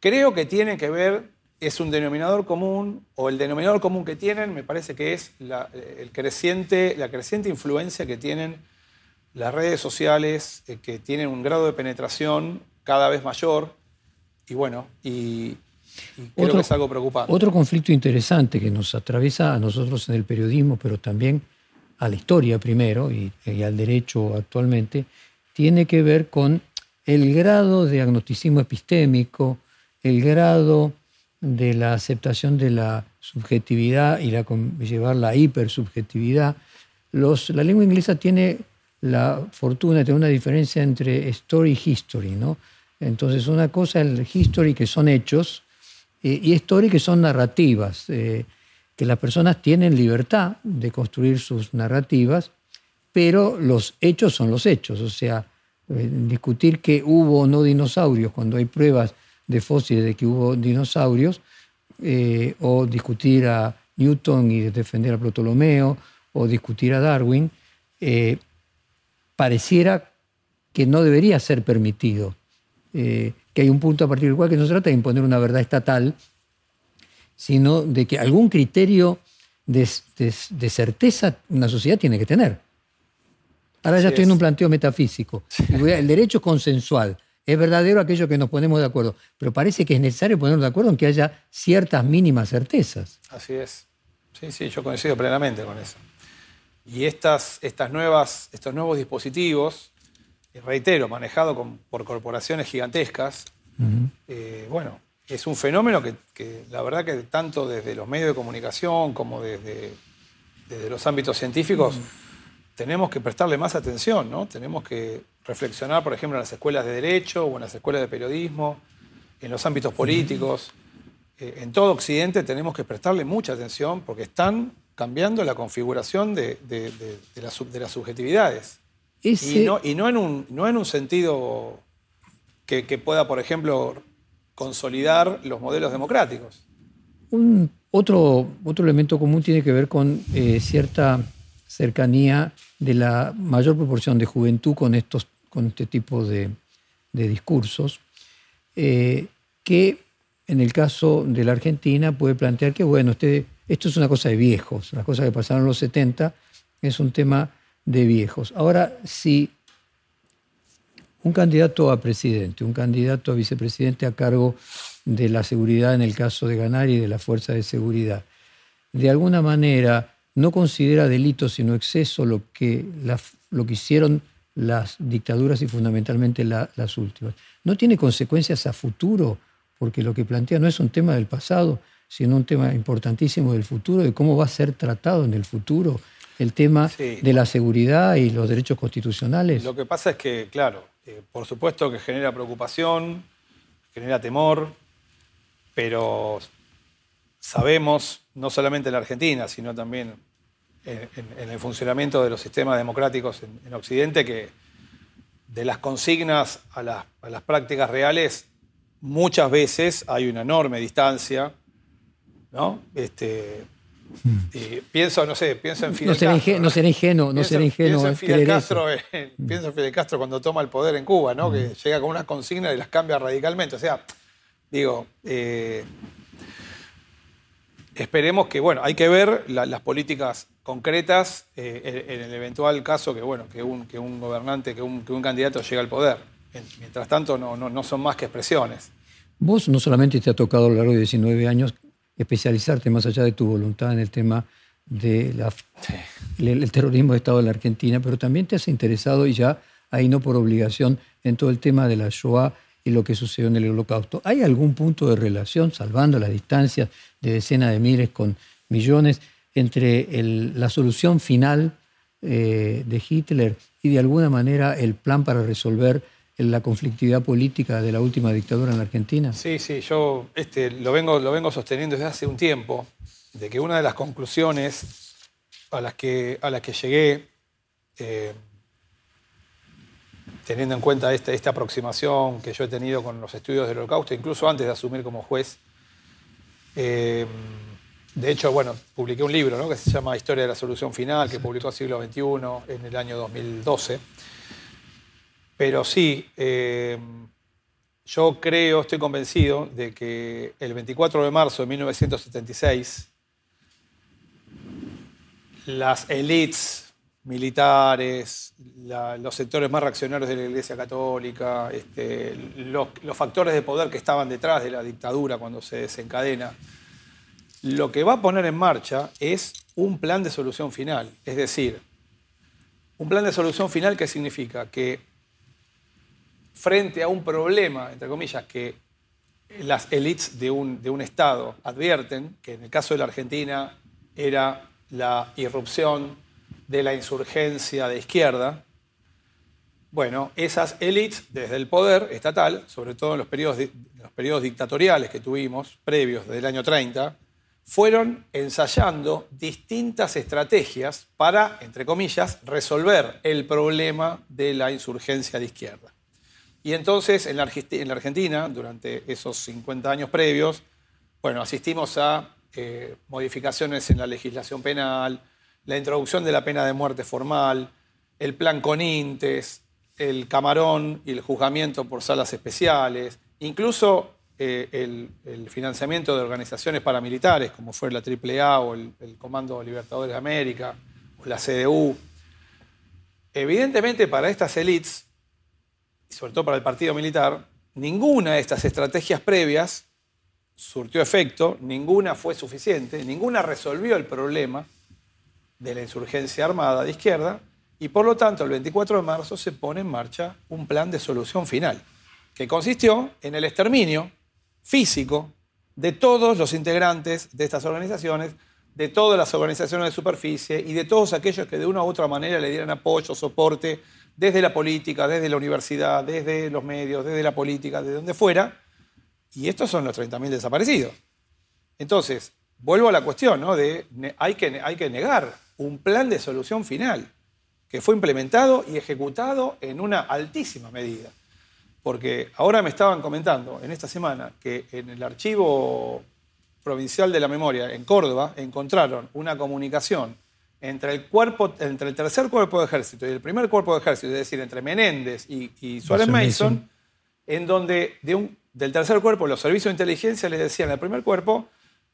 creo que tiene que ver, es un denominador común, o el denominador común que tienen, me parece que es la, el creciente, la creciente influencia que tienen las redes sociales eh, que tienen un grado de penetración cada vez mayor y bueno, y, creo que es algo preocupante. Otro conflicto interesante que nos atraviesa a nosotros en el periodismo, pero también a la historia primero y, al derecho actualmente, tiene que ver con el grado de agnosticismo epistémico, el grado de la aceptación de la subjetividad y la, llevar la hipersubjetividad. Los, la lengua inglesa tiene la fortuna de tener una diferencia entre story y history, ¿no? Entonces, una cosa es el history, que son hechos, y story, que son narrativas, eh, que las personas tienen libertad de construir sus narrativas, pero los hechos son los hechos. O sea, eh, discutir que hubo o no dinosaurios cuando hay pruebas de fósiles de que hubo dinosaurios, eh, o discutir a Newton y defender a Ptolomeo, o discutir a Darwin, pareciera que no debería ser permitido, eh, que hay un punto a partir del cual que no se trata de imponer una verdad estatal, sino de que algún criterio de, certeza una sociedad tiene que tener. Ahora ya estoy en un planteo metafísico. El derecho consensual. Es verdadero aquello que nos ponemos de acuerdo, pero parece que es necesario ponernos de acuerdo en que haya ciertas mínimas certezas. Así es. Sí, sí, yo coincido plenamente con eso. Y estas, estas nuevas, estos nuevos dispositivos, reitero, manejados por corporaciones gigantescas, eh, bueno, es un fenómeno que, la verdad que tanto desde los medios de comunicación como desde, desde los ámbitos científicos tenemos que prestarle más atención, ¿no? Tenemos que reflexionar, por ejemplo, en las escuelas de derecho o en las escuelas de periodismo, en los ámbitos políticos. Eh, en todo Occidente tenemos que prestarle mucha atención porque están cambiando la configuración de, las, subjetividades. Y, no, en un, no en un sentido que, pueda, por ejemplo, consolidar los modelos democráticos. Un, otro, otro elemento común tiene que ver con eh, cierta cercanía de la mayor proporción de juventud con, estos, con este tipo de, discursos, eh, que en el caso de la Argentina puede plantear que, bueno, usted esto es una cosa de viejos, las cosas que pasaron en los 70 es un tema de viejos. Ahora, si un candidato a presidente, un candidato a vicepresidente a cargo de la seguridad en el caso de ganar y de la fuerza de seguridad, de alguna manera no considera delito sino exceso lo que, lo que hicieron las dictaduras y fundamentalmente las últimas. No tiene consecuencias a futuro, porque lo que plantea no es un tema del pasado, sino un tema importantísimo del futuro, de cómo va a ser tratado en el futuro el tema de la seguridad y los derechos constitucionales. Lo que pasa es que, claro, eh, por supuesto que genera preocupación, genera temor, pero sabemos, no solamente en la Argentina, sino también en, el funcionamiento de los sistemas democráticos en, Occidente, que de las consignas a las, prácticas reales, muchas veces hay una enorme distancia, ¿no? Este, y pienso, no sé, pienso en Fidel no Castro. no será ingenuo, no será ingenuo. Pienso en Fidel Castro, pienso en Fidel Castro cuando toma el poder en Cuba, ¿no? Que llega con unas consignas y las cambia radicalmente. O sea, digo, eh, esperemos que, bueno, hay que ver las políticas concretas eh, en, el eventual caso que, bueno, que un, que un gobernante, que un, que un candidato llegue al poder. Mientras tanto, no, no, no son más que expresiones. Vos no solamente te ha tocado a lo largo de 19 años especializarte más allá de tu voluntad en el tema del el terrorismo de Estado de la Argentina, pero también te has interesado y ya ahí no por obligación en todo el tema de la Shoah y lo que sucedió en el Holocausto. ¿Hay algún punto de relación, salvando las distancias de decenas de miles con millones, entre la solución final eh, de Hitler y de alguna manera el plan para resolver la conflictividad política de la última dictadura en Argentina? Sí, sí, yo este, lo, vengo, sosteniendo desde hace un tiempo, de que una de las conclusiones a las que, a las que llegué, eh, teniendo en cuenta esta, esta aproximación que yo he tenido con los estudios del holocausto, incluso antes de asumir como juez, eh, de hecho, bueno, publiqué un libro ¿no? que se llama Historia de la Solución Final, que publicó Siglo XXI en el año 2012. Pero sí, eh, yo creo, estoy convencido de que el 24 de marzo de 1976, las élites militares, los sectores más reaccionarios de la Iglesia Católica, este, los, factores de poder que estaban detrás de la dictadura cuando se desencadena, lo que va a poner en marcha es un plan de solución final. Es decir, un plan de solución final que significa que frente a un problema, entre comillas, que las élites de un, de un Estado advierten, que en el caso de la Argentina era la irrupción de la insurgencia de izquierda, bueno, esas élites desde el poder estatal, sobre todo en los periodos, los dictatoriales que tuvimos previos del año 30, fueron ensayando distintas estrategias para, entre comillas, resolver el problema de la insurgencia de izquierda. Y entonces en la, Argentina, durante esos 50 años previos, bueno, asistimos a eh, modificaciones en la legislación penal, la introducción de la pena de muerte formal, el plan Conintes, el camarón y el juzgamiento por salas especiales, incluso eh, el, financiamiento de organizaciones paramilitares, como fue la AAA o el, Comando Libertadores de América o la CDU. Evidentemente, para estas élites, y sobre todo para el partido militar, ninguna de estas estrategias previas surtió efecto, ninguna fue suficiente, ninguna resolvió el problema de la insurgencia armada de izquierda, y por lo tanto el 24 de marzo se pone en marcha un plan de solución final, que consistió en el exterminio físico de todos los integrantes de estas organizaciones, de todas las organizaciones de superficie y de todos aquellos que de una u otra manera le dieran apoyo, soporte, desde la política, desde la universidad, desde los medios, desde la política, de donde fuera. Y estos son los 30.000 desaparecidos. Entonces, vuelvo a la cuestión, ¿no? De hay que, hay que negar un plan de solución final que fue implementado y ejecutado en una altísima medida. Porque ahora me estaban comentando en esta semana que en el archivo provincial de la memoria en Córdoba encontraron una comunicación entre el, cuerpo, entre el tercer cuerpo de ejército y el primer cuerpo de ejército, es decir, entre Menéndez y, Suárez Mason, en donde de un, del tercer cuerpo los servicios de inteligencia les decían al primer cuerpo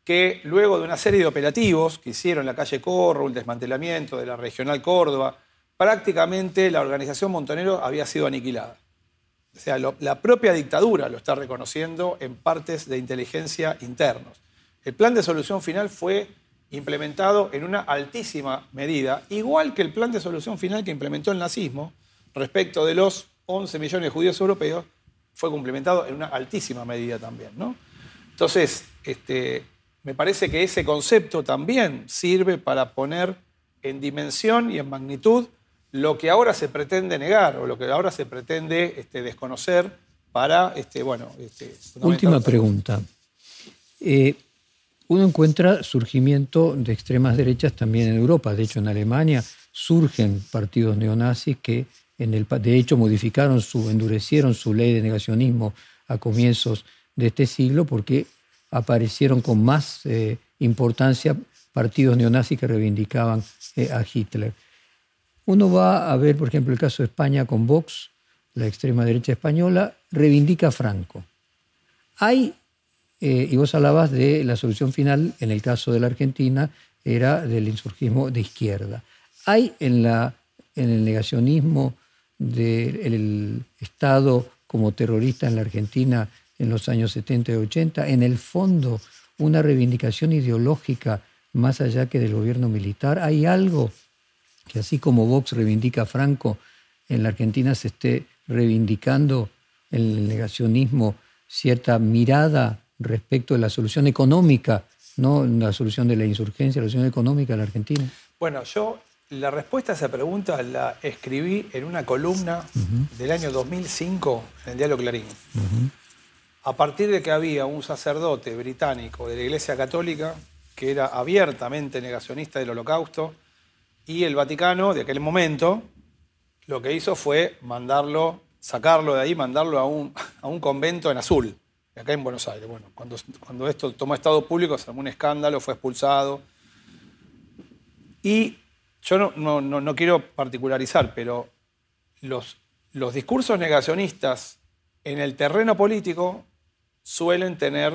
que luego de una serie de operativos que hicieron la calle Corro, el desmantelamiento de la regional Córdoba, prácticamente la organización Montonero había sido aniquilada. O sea, la propia dictadura lo está reconociendo en partes de inteligencia internos. El plan de solución final fue implementado en una altísima medida, igual que el plan de solución final que implementó el nazismo respecto de los 11 millones de judíos europeos, fue complementado en una altísima medida también. ¿no? Entonces, este, me parece que ese concepto también sirve para poner en dimensión y en magnitud lo que ahora se pretende negar o lo que ahora se pretende este, desconocer para, este, bueno... Este, Última pregunta. Eh, uno encuentra surgimiento de extremas derechas también en Europa. De hecho, en Alemania surgen partidos neonazis que, en el, de hecho, modificaron su, endurecieron su ley de negacionismo a comienzos de este siglo porque aparecieron con más eh, importancia partidos neonazis que reivindicaban eh, a Hitler. Uno va a ver, por ejemplo, el caso de España con Vox, la extrema derecha española, reivindica a Franco. Hay, eh, y vos hablabas de la solución final, en el caso de la Argentina, era del insurgismo de izquierda. Hay en, la, en el negacionismo del Estado como terrorista en la Argentina en los años 70 y 80, en el fondo una reivindicación ideológica más allá que del gobierno militar. Hay algo que así como Vox reivindica a Franco, en la Argentina se esté reivindicando el negacionismo cierta mirada respecto de la solución económica, no la solución de la insurgencia, la solución económica en la Argentina? Bueno, yo la respuesta a esa pregunta la escribí en una columna del año 2005 en el Diario Clarín. A partir de que había un sacerdote británico de la Iglesia Católica que era abiertamente negacionista del holocausto, y el Vaticano, de aquel momento, lo que hizo fue mandarlo, sacarlo de ahí, mandarlo a un, a un convento en azul, acá en Buenos Aires. Bueno, cuando, cuando esto tomó estado público se armó un escándalo, fue expulsado. Y yo no, no, no, quiero particularizar, pero los, los discursos negacionistas en el terreno político suelen tener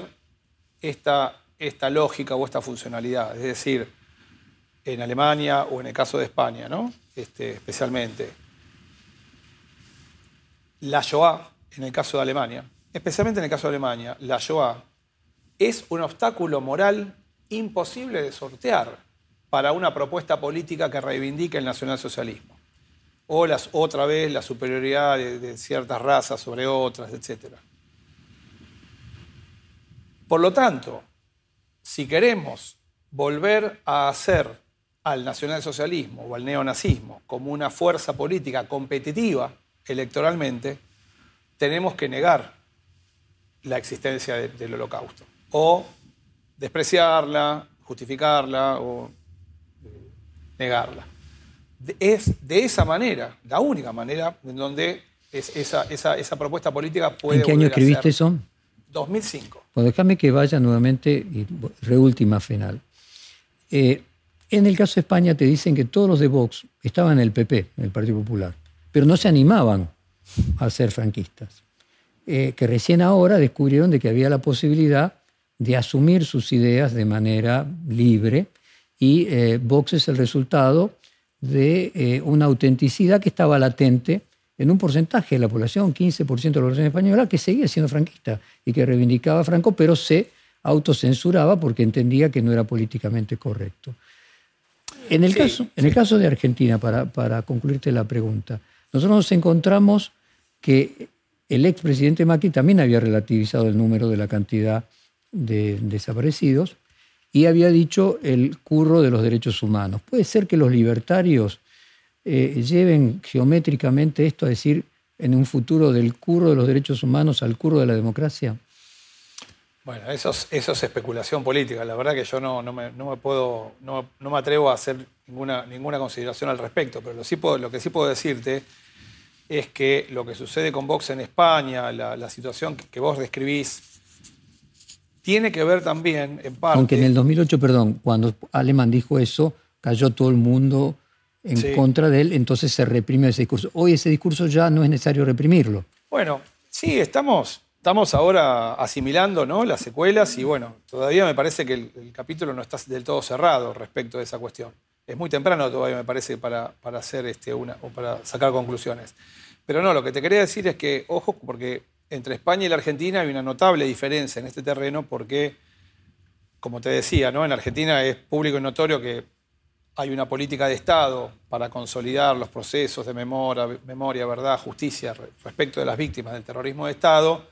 esta, esta lógica o esta funcionalidad. Es decir, en Alemania o en el caso de España, ¿no? Este, especialmente. La Shoah, en el caso de Alemania, especialmente en el caso de Alemania, la Shoah es un obstáculo moral imposible de sortear para una propuesta política que reivindique el nacionalsocialismo. O las, otra vez la superioridad de, de ciertas razas sobre otras, etc. Por lo tanto, si queremos volver a hacer al nacionalsocialismo o al neonazismo como una fuerza política competitiva electoralmente, tenemos que negar la existencia del holocausto o despreciarla, justificarla o eh, negarla. Es de esa manera, la única manera en donde esa, esa, propuesta política puede... ¿En qué año escribiste eso? 2005. Pues déjame que vaya nuevamente, y reúltima final. Eh, en el caso de España te dicen que todos los de Vox estaban en el PP, en el Partido Popular, pero no se animaban a ser franquistas. Eh, que recién ahora descubrieron de que había la posibilidad de asumir sus ideas de manera libre y eh, Vox es el resultado de una autenticidad que estaba latente en un porcentaje de la población, 15% de la población española, que seguía siendo franquista y que reivindicaba a Franco, pero se autocensuraba porque entendía que no era políticamente correcto. En el, caso, en el caso de Argentina, para, para concluirte la pregunta, nosotros nos encontramos que el expresidente Macri también había relativizado el número de la cantidad de desaparecidos y había dicho el curro de los derechos humanos. ¿Puede ser que los libertarios eh, lleven geométricamente esto a decir en un futuro del curro de los derechos humanos al curro de la democracia? Bueno, eso es, eso es especulación política. La verdad que yo no, no, me, puedo, no, me atrevo a hacer ninguna, ninguna consideración al respecto, pero lo, sí puedo, lo que sí puedo decirte es que lo que sucede con Vox en España, la, situación que, vos describís, tiene que ver también, en parte... Aunque en el 2008, perdón, cuando Alemán dijo eso, cayó todo el mundo en contra de él, entonces se reprimió ese discurso. Hoy ese discurso ya no es necesario reprimirlo. Bueno, sí, estamos estamos ahora asimilando ¿no? las secuelas y bueno, todavía me parece que el, capítulo no está del todo cerrado respecto de esa cuestión. Es muy temprano todavía, me parece, para, hacer este, una, o para sacar conclusiones. Pero no, lo que te quería decir es que, ojo, porque entre España y la Argentina hay una notable diferencia en este terreno porque, como te decía, ¿no? en Argentina es público y notorio que hay una política de Estado para consolidar los procesos de memoria, verdad, justicia respecto de las víctimas del terrorismo de Estado,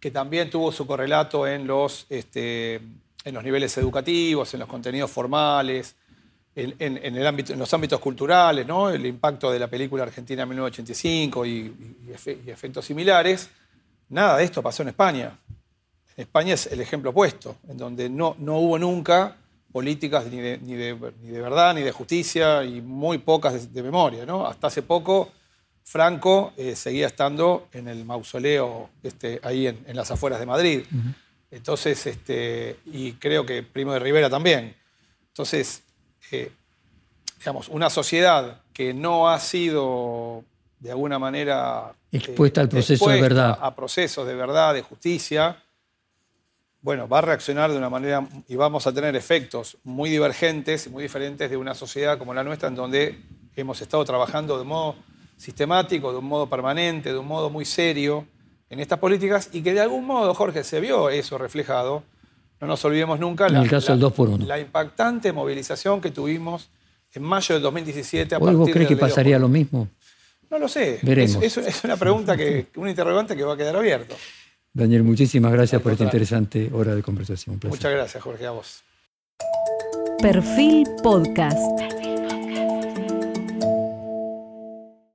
que también tuvo su correlato en los, este, en los niveles educativos, en los contenidos formales, en, el ámbito, en los ámbitos culturales, ¿no? el impacto de la película Argentina 1985 y, efectos similares. Nada de esto pasó en España. España es el ejemplo opuesto, en donde no, no hubo nunca políticas ni de, ni, de, ni de, verdad, ni de justicia, y muy pocas de, memoria. ¿no? Hasta hace poco, Franco eh, seguía estando en el mausoleo este, ahí en, las afueras de Madrid. Entonces, este, y creo que Primo de Rivera también. Entonces, eh, digamos, una sociedad que no ha sido de alguna manera expuesta al proceso de verdad. A procesos de verdad, de justicia, bueno, va a reaccionar de una manera y vamos a tener efectos muy divergentes y muy diferentes de una sociedad como la nuestra, en donde hemos estado trabajando de modo sistemático, de un modo permanente, de un modo muy serio en estas políticas y que de algún modo, Jorge, se vio eso reflejado. No nos olvidemos nunca en la, el caso del 2 por 1. la impactante movilización que tuvimos en mayo de 2017. A ¿Hoy vos crees que pasaría lo mismo? No lo sé. Veremos. Es, es una pregunta, que, un interrogante que va a quedar abierto. Daniel, muchísimas gracias por esta interesante hora de conversación. Muchas gracias, Jorge, a vos. Perfil Podcast.